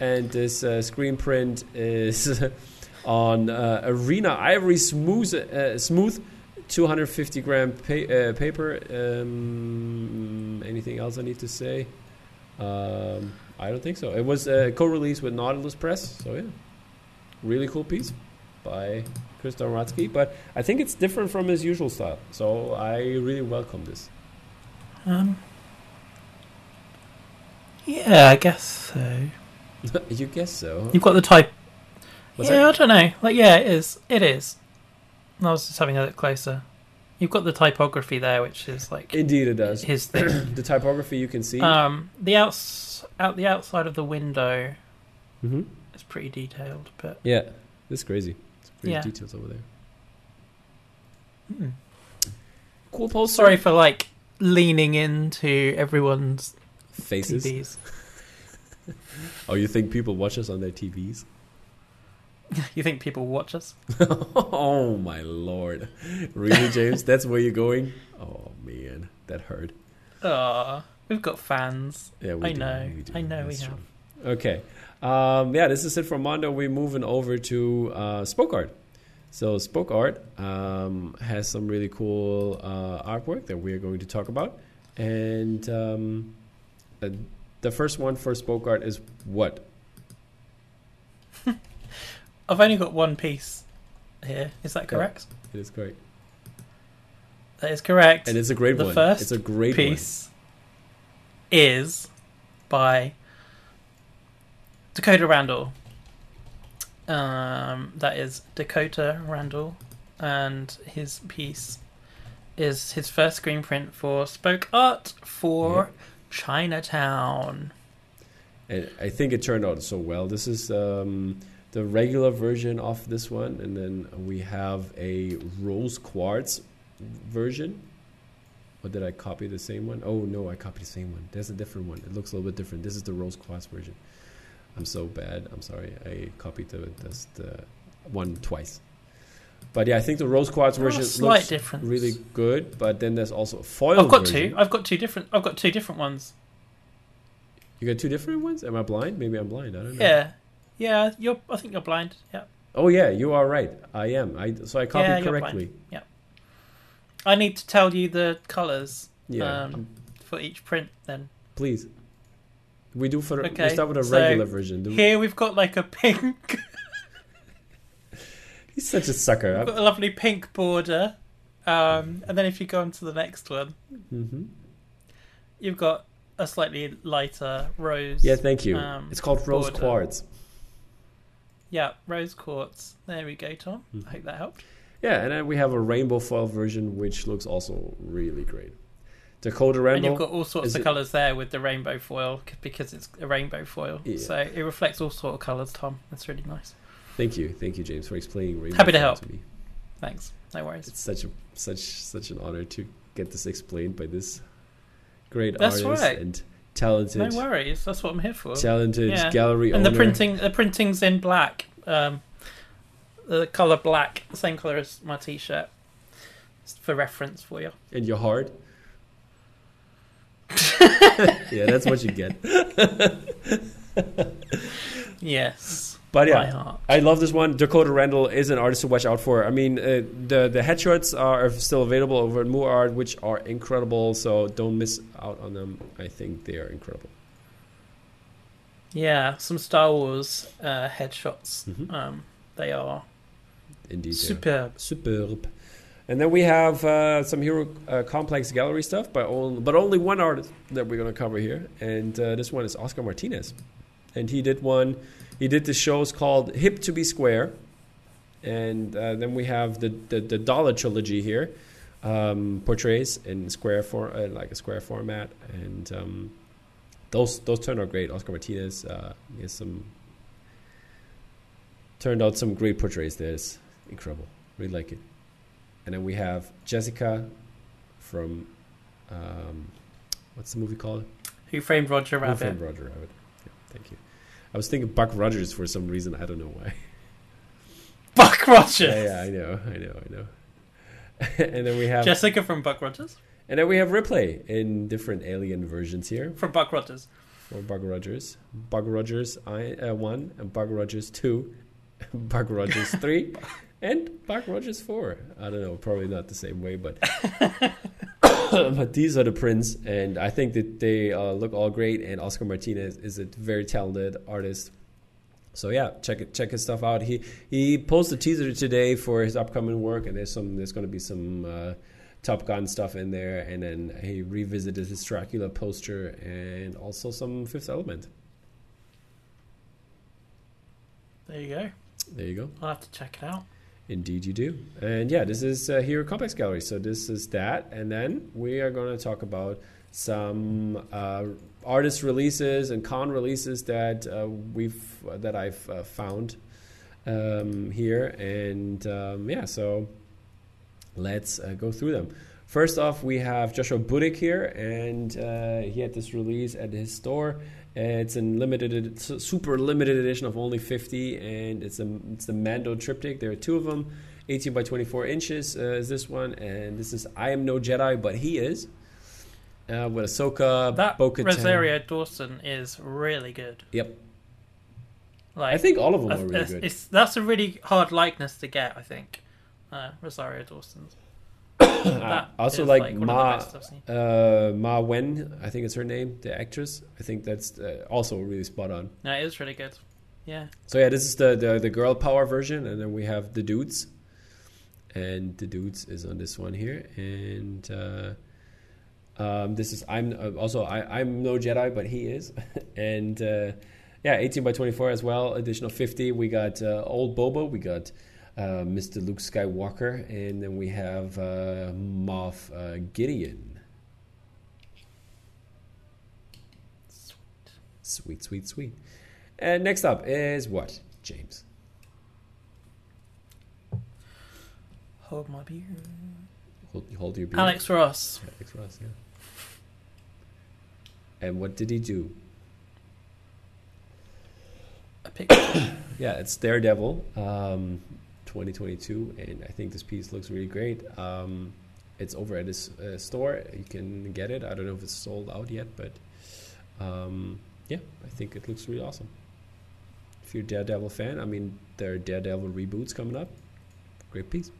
and this uh, screen print is [laughs] on uh, Arena Ivory Smooth uh, Smooth. 250 gram pa- uh, paper. Um, anything else I need to say? Um, I don't think so. It was uh, co-released with Nautilus Press, so yeah, really cool piece by Chris Domaradzki. But I think it's different from his usual style, so I really welcome this. Um, yeah, I guess so. [laughs] you guess so? You've got the type. What's yeah, that? I don't know. Like, yeah, it is. It is. I was just having a look closer. You've got the typography there, which is like Indeed, it does. his thing. [clears throat] the typography you can see. um, the outs out the outside of the window Mm-hmm. is pretty detailed, but Yeah, this is crazy. It's pretty Yeah. details over there. hmm. Cool poster. sorry for like leaning into everyone's faces. TVs. [laughs] Oh, you think people watch us on their TVs? [laughs] you think people watch us? [laughs] oh my lord! Really, James? That's where you're going? Oh man, that hurt. Ah, we've got fans. Yeah, we I do, know. we do. I know we That's have. true. Okay. Um, yeah, this is it for Mondo. We're moving over to uh, Spoke Art. So Spoke Art um, has some really cool uh, artwork that we're going to talk about. And um, uh, the first one for Spoke Art is what? I've only got one piece here. Is that Yeah. correct? It is correct. That is correct. And it's a great The one. first it's a great piece is by Dakota Randall. Um, that is Dakota Randall, and his piece is his first screen print for Spoke Art for Chinatown. And I think it turned out so well. This is um, the regular version of this one. And then we have a rose quartz version. Or did I copy the same one? Oh no, I copied the same one. There's a different one. It looks a little bit different. This is the rose quartz version. I'm so bad. I'm sorry. I copied the this, the one twice. But yeah, I think the rose quartz version looks difference. really good. But then there's also a foil. I've got version. two. I've got two different. I've got two different ones. You got two different ones? Am I blind? Maybe I'm blind. I don't know. Yeah, yeah. You're. I think you're blind. Yeah. Oh yeah, you are right. I am. I so I copied Yeah, correctly. I need to tell you the colours Yeah. Um, for each print. Then Please. We do for the, we Okay, start with a so regular version. Do- here we've got like a pink. [laughs] He's such a sucker. We've got a lovely pink border. Um, and then if you go on to the next one, hmm you've got a slightly lighter rose. Yeah, thank you. Um, it's called rose border. quartz. Yeah, rose quartz. There we go, Tom. Mhm. I hope that helped. Yeah, and then we have a rainbow foil version, which looks also really great. Dakota And you've got all sorts of it- colours there with the rainbow foil because it's a rainbow foil. Yeah. So it reflects all sort of colours, Tom. That's really nice. Thank you, thank you, James, for explaining rainbow Happy to help. me. Thanks. No worries. It's such a such such an honor to get this explained by this great artist. That's artist right. and talented No worries. That's what I'm here for. talented Yeah. gallery and the printing, the printing's in black. Um, the color black, same color as my t-shirt, Just for reference for you. In your heart. [laughs] yeah, that's what you get. [laughs] Yes, But yeah. I love this one. Dakota Randall is an artist to watch out for. I mean, uh, the the headshots are still available over at Art, which are incredible. So don't miss out on them. I think they are incredible. Yeah, some Star Wars uh, headshots. Mhm. Um, they are Indeed, superb. superb. And then we have uh, some Hero uh, Complex gallery stuff, but only, but only one artist that we're going to cover here, and uh, this one is Oscar Martinez, and he did one. He did the shows called Hip to Be Square, and uh, then we have the the, the Dollar trilogy here, um, portraits in square for uh, like a square format, and um, those those turned out great. Oscar Martinez, uh, has some turned out some great portraits. There, it's incredible. Really like it. And then we have Jessica from um, what's the movie called? Who framed Roger Rabbit? Who Framed Roger Rabbit. Yeah, thank you. I was thinking Buck Rogers for some reason. I don't know why. [laughs] Buck Rogers. yeah, yeah, I know, I know, I know. [laughs] and then we have Jessica from Buck Rogers. and then we have Ripley in different alien versions here From Buck Rogers. for Buck Rogers, Buck Rogers I uh, one and Buck Rogers two, Buck Rogers [laughs] three, and Buck Rogers four. I don't know, probably not the same way, but [coughs] but these are the prints, and I think that they uh, look all great. And Oscar Martinez is a very talented artist. So yeah, check it, check his stuff out. He he posted a teaser today for his upcoming work, and there's some there's going to be some uh, Top Gun stuff in there, and then he revisited his Dracula poster and also some Fifth Element. There you go. There you go. I'll have to check it out. Indeed, you do. And yeah, this is uh, Hero Complex Gallery. So this is that, and then we are going to talk about some uh, artist releases and con releases that uh, we've that I've uh, found um, here, and um, yeah, so let's uh, go through them. First off, we have Joshua Budich here, and uh, he had this release at his store. It's a limited, it's a super limited edition of only 50, and it's a it's the Mando triptych. There are two of them, 18 by 24 inches uh, is this one, and this is I am no Jedi, but he is. Uh, with Ahsoka, That Bo-Katan. Rosario Dawson is really good. Yep, Like I think all of them are really good. it's- that's a really hard likeness to get. I think uh, Rosario Dawson's. [coughs] That [coughs] also is, like, one Ma best I've seen. uh, Ma Wen. I think it's her name, the actress. I think that's uh, also really spot on. No, it is really good. Yeah, So yeah, this is the, the the girl power version, and then we have the dudes, and the dudes is on this one here, and uh, um, this is I'm uh, also I, I'm no Jedi, but he is, [laughs] and uh, yeah, 18 by 24 as well, additional 50. We got uh, old Bobo. we got uh, Mr. Luke Skywalker, and then we have uh, Moff uh, Gideon. Sweet, sweet, sweet. And next up is what, James? hold my beer. Hold, hold your beer. Alex Ross. Alex Ross, yeah. And what did he do? A picture. [coughs] Yeah, it's Daredevil, um, 2022, and I think this piece looks really great. Um, it's over at his uh, store. You can get it. I don't know if it's sold out yet, but um, yeah, I think it looks really awesome. If you're a Daredevil fan, I mean, there are Daredevil reboots coming up. Great piece.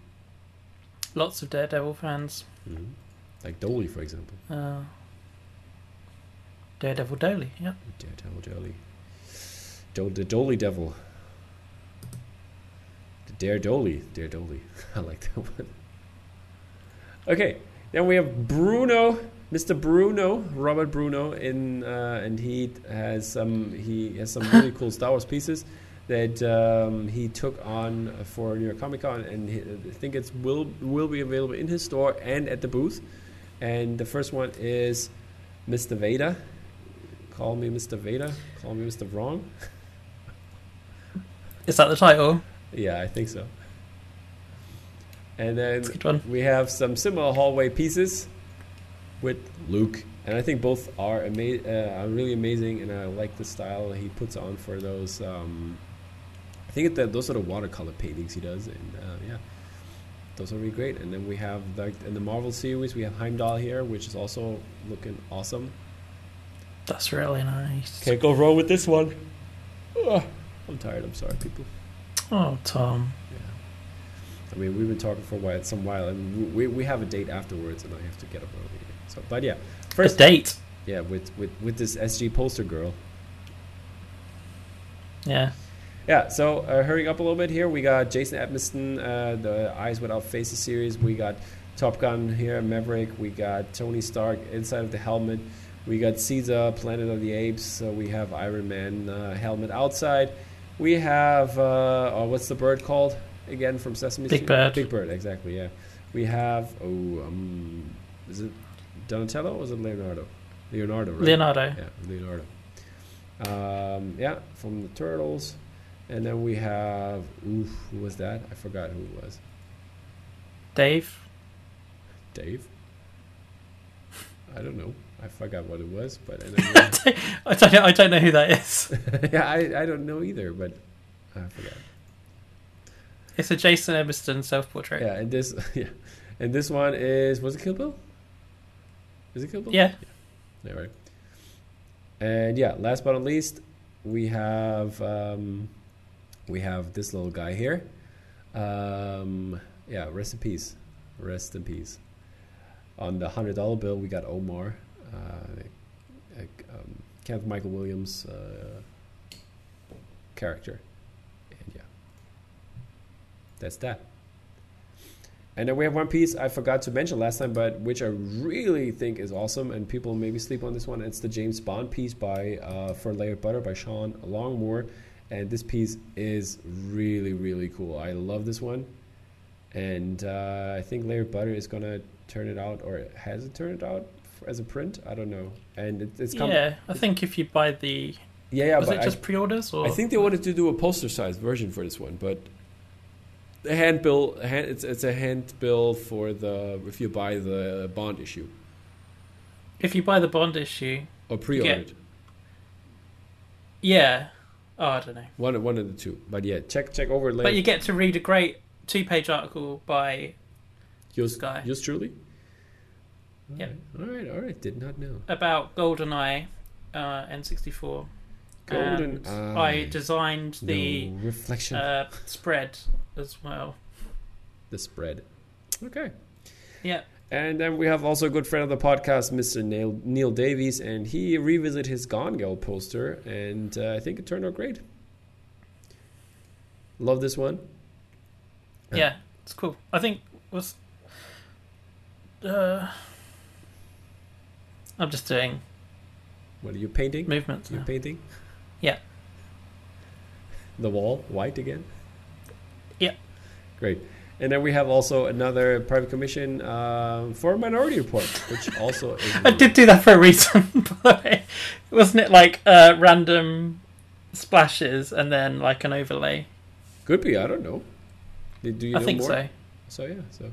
Lots of Daredevil fans. hmm Like Dolly, for example. Uh, Daredevil Dolly. Yeah. Daredevil Dolly. Do- the Dolly Devil. The Dare Dolly. [laughs] Dare Dolly. I like that one. Okay, then we have Bruno, Mr. Bruno, Robert Bruno, in uh, and he has some he has some really cool Star Wars pieces that um, he took on for New York Comic Con, and he, I think it's will will be available in his store and at the booth. And the first one is Mr. Vader. Call me Mr. Vader. Call me Mr. Wrong. Is that the title? Yeah, I think so. And then That's a good one. we have some similar hallway pieces with Luke, and I think both are ama- uh, are really amazing, and I like the style he puts on for those um, I think that those are the watercolor paintings he does, and uh, yeah, those are really great. And then we have like in the Marvel series, we have Heimdall here, which is also looking awesome. That's really nice. Can't go wrong with this one. I'm tired. I'm sorry, people. Oh, Tom. Yeah. I mean, we've been talking for a while, some while, and we, we have a date afterwards, and I have to get up early. So, but yeah, First date. yeah, with with with this SG poster girl. Yeah. Yeah, so uh, hurrying up a little bit here, we got Jason Edmiston, uh, the Eyes Without Faces series. We got Top Gun here, Maverick. We got Tony Stark, Inside of the Helmet. We got Caesar, Planet of the Apes. So we have Iron Man uh, helmet outside. We have, uh, oh, what's the bird called again from Sesame Big Street? Bird. Big Bird, exactly, yeah. We have, oh, um, is it Donatello or is it Leonardo? Leonardo, right? Leonardo. Yeah, Leonardo. Um, yeah, from the Turtles. And then we have, oof, who was that? I forgot who it was. Dave. Dave? I don't know. I forgot what it was, but and [laughs] then I don't know. I don't know who that is. [laughs] yeah, I, I don't know either, but I forgot. It's a Jason Edmiston self-portrait. Yeah, and this, [laughs] yeah, and this one is was it Kill Bill? Is it Kill Bill? Yeah. Yeah, right. And yeah, last but not least, we have um, we have this little guy here. Um, yeah, rest in peace, rest in peace. On the hundred dollar bill, we got Omar, uh, um, Kenneth Michael Williams uh, character, and yeah, that's that. And then we have one piece I forgot to mention last time, but which I really think is awesome, and people maybe sleep on this one. It's the James Bond piece by uh, For Layered Butter by Sean Longmore, and this piece is really really cool. I love this one, and uh, I think Layered Butter is gonna turn it out, or has it turned it out as a print? I don't know. And it, it's coming. Yeah, I think if you buy the, yeah, yeah. was but it I- just pre-orders or? I think they wanted to do a poster sized version for this one, but the hand bill, hand, it's it's a hand bill for the if you buy the bond issue if you buy the Bond issue, or pre-ordered yeah. Oh, I don't know. one one of the two. But yeah, check check over later. But you get to read a great two-page article by yours, guy. yours truly. Yep. All right, all right. Did not know. about GoldenEye uh, N64. Golden And I designed the no reflection. uh, spread as well. the spread. Okay. Yeah. And then we have also a good friend of the podcast, Mr. Neil, Neil Davies, and he revisited his Gone Girl poster, and uh, I think it turned out great. Love this one. Yeah. Yeah, it's cool. I think was. Uh, I'm just doing What are you painting? movements You now. painting? Yeah. The wall white again. Yeah. Great. And then we have also another private commission uh, for Minority Report, which also is. [laughs] I did do that for a reason, [laughs] but wasn't it like uh, random splashes and then like an overlay? Could be. I don't know. Do you I know think more? so. So yeah. So.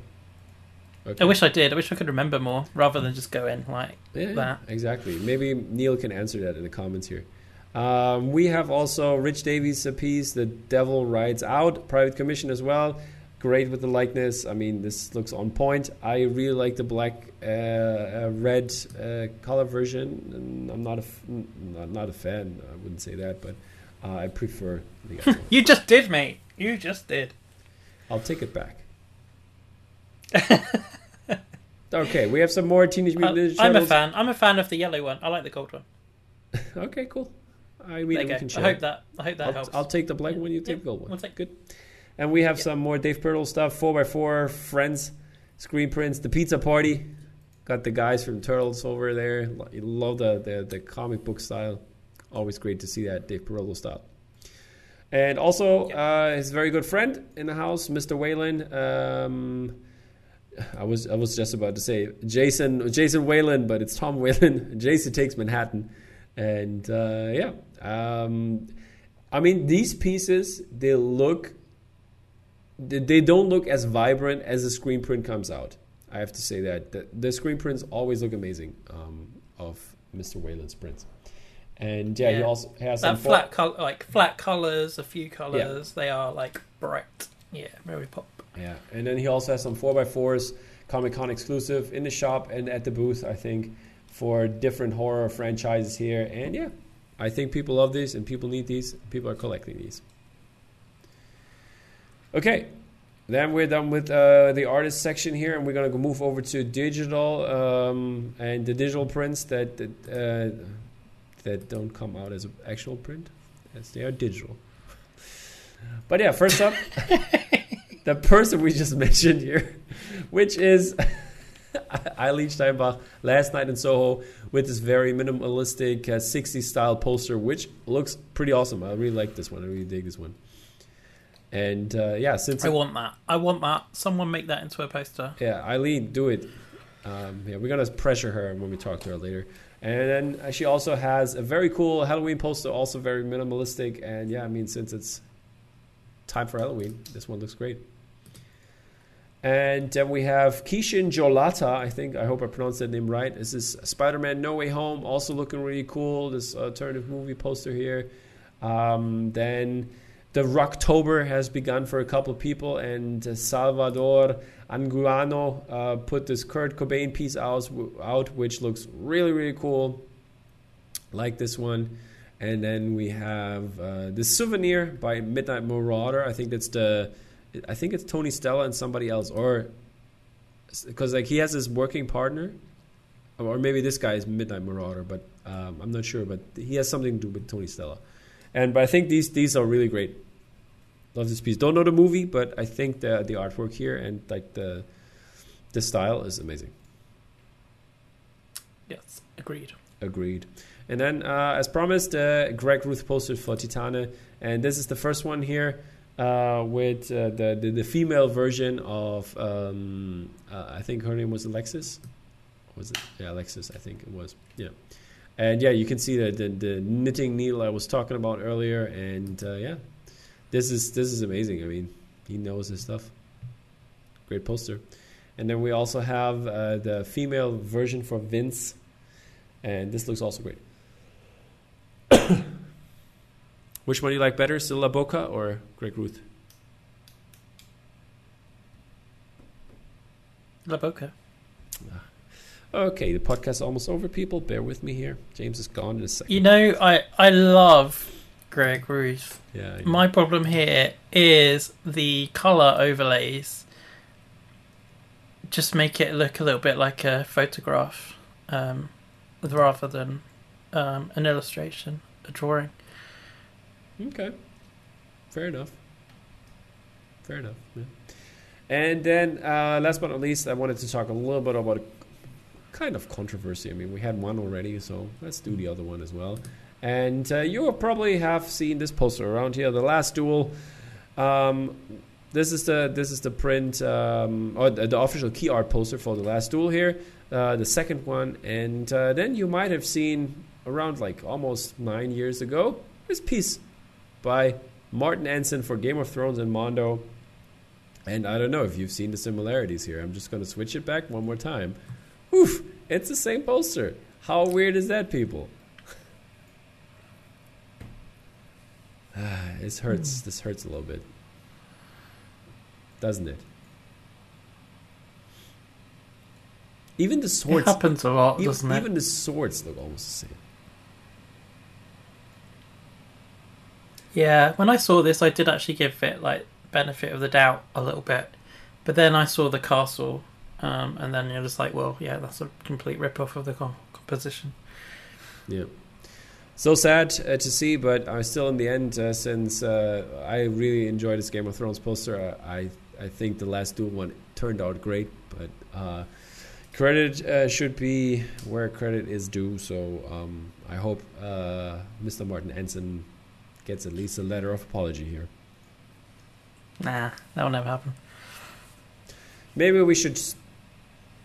I wish I did. I wish I could remember more rather than just go in like Yeah, that. exactly. Maybe Neil can answer that in the comments here. Um, we have also Rich Davies' piece, "The Devil Rides Out," private commission as well. Great with the likeness. I mean, this looks on point. I really like the black, uh, uh, red uh, color version. And I'm not a f- not, not a fan. I wouldn't say that, but uh, I prefer the [laughs] other. You just did, mate. You just did. I'll take it back. [laughs] okay, we have some more Teenage Mutant Ninja I, I'm a fan. I'm a fan of the yellow one. I like the gold one. [laughs] Okay, cool. I mean, we can I share. hope that. I hope that I'll, helps. I'll take the black one. You take Yeah, the gold one. we'll take- Good. And we have Yeah. some more Dave Perillo stuff. Four x four friends, screen prints, the pizza party. Got the guys from Turtles over there. You Love the, the the comic book style. Always great to see that Dave Perillo style. And also uh, his very good friend in the house, Mr. Whalen. Um, I was I was just about to say Jason Jason Whalen, but it's Tom Whalen. [laughs] Jason takes Manhattan, and uh, yeah. Um, I mean, these pieces they look they don't look as vibrant as the screen print comes out. I have to say that the, the screen prints always look amazing um, of Mr. Whalen's prints, And yeah, he also has some That flat color, like flat colors, a few colors. They are like bright. Yeah, very pop. Yeah, and then he also has some 4x4s, Comic Con exclusive in the shop and at the booth, I think, for different horror franchises here. And yeah, I think people love these and people need these. People are collecting these. Okay, then we're done with uh, the artist section here, and we're gonna move over to digital um, and the digital prints that that, uh, that don't come out as an actual print, as they are digital. But yeah, first up, [laughs] the person we just [laughs] mentioned here, which is [laughs] Eileen Steinbach last night in Soho with this very minimalistic uh, 60s style poster, which looks pretty awesome. I really like this one. I really dig this one. And uh, yeah, since I want that. I want that. Someone make that into a poster. yeah, Eileen, do it. Um, yeah, we're gonna pressure her when we talk to her later. And then uh, she also has a very cool Halloween poster, also very minimalistic. And yeah, I mean, since it's time for Halloween, this one looks great. And then we have Kishin Jolata. I think I hope I pronounced that name right. This is Spider-Man: No Way Home, also looking really cool. This alternative movie poster here. Um, then the Rocktober has begun for a couple of people, and uh, Salvador Anguiano uh, put this Kurt Cobain piece out, out, which looks really, really cool. Like this one. And then we have uh, the souvenir by Midnight Marauder. I think that's the, I think it's Tony Stella and somebody else, or because like he has his working partner, or maybe this guy is Midnight Marauder, but um, I'm not sure. But he has something to do with Tony Stella. And but I think these these are really great. Love this piece. Don't know the movie, but I think the the artwork here and like the the style is amazing. Yes, agreed. Agreed. And then, uh, as promised, uh, Greg Ruth posted for Titane, and this is the first one here uh, with uh, the, the the female version of um, uh, I think her name was Alexis. Was it? Yeah, Alexis. I think it was. Yeah. And yeah, you can see the the, the knitting needle I was talking about earlier, and uh, yeah, this is this is amazing. I mean, he knows his stuff. Great poster. And then we also have uh, the female version for Vince, and this looks also great. Which one do you like better, Silla Boca or Greg Ruth? La Boca. Okay, the podcast is almost over, people. Bear with me here. James is gone in a second. You know, I I love Greg Ruth. Yeah, yeah. My problem here is the color overlays. Just make it look a little bit like a photograph, um, rather than um, an illustration, a drawing. Okay. Fair enough. Fair enough. Yeah. And then, uh, last but not least, I wanted to talk a little bit about a kind of controversy. I mean, we had one already, so let's do the other one as well. And uh, you probably have seen this poster around here, the last duel. Um, this is the this is the print um, or the, the official key art poster for the last duel here, uh, the second one. And uh, then you might have seen around like almost nine years ago this piece by Martin Ansin for Game of Thrones and Mondo. And I don't know if you've seen the similarities here. I'm just going to switch it back one more time. Oof, it's the same poster. How weird is that, people? [sighs] this hurts. Hmm. This hurts a little bit. Doesn't it? Even the swords. It happens a lot, Even, doesn't it? even the swords look almost the same. Yeah, when I saw this, I did actually give it like benefit of the doubt a little bit, but then I saw the castle, um, and then you're just like, well, yeah, that's a complete rip off of the com- composition. Yeah. So sad uh, to see, but uh, still in the end, uh, since uh, I really enjoyed this Game of Thrones poster, I I think the last duel one turned out great. But uh, credit uh, should be where credit is due. So um, I hope uh, Mr. Martin Ansin gets at least a letter of apology here. Nah, that will never happen. Maybe we should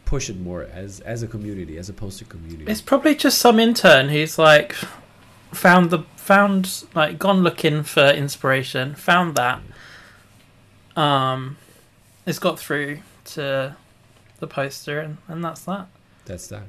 push it more as as a community, as a poster community. It's probably just some intern who's like found the found like gone looking for inspiration, found that. Um, it's got through to the poster, and, and that's that. That's that.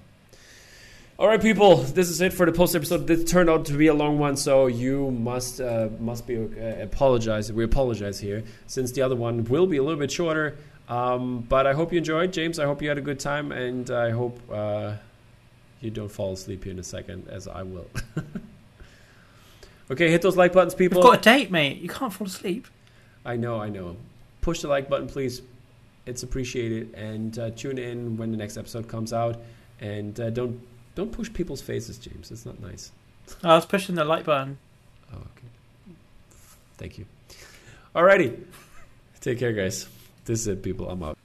All right, people. This is it for the post episode. This turned out to be a long one, so you must uh, must be uh, apologize. We apologize here, since the other one will be a little bit shorter. Um, but I hope you enjoyed, James. I hope you had a good time, and I hope uh, you don't fall asleep here in a second, as I will. [laughs] okay, hit those like buttons, people. We've got a date, mate. You can't fall asleep. I know, I know. Push the like button, please. It's appreciated, and uh, tune in when the next episode comes out. And uh, don't don't push people's faces, James. It's not nice. Ah, I was pushing the like button. Oh, okay. Thank you. Alrighty. Take care, guys. This is it, people. I'm out.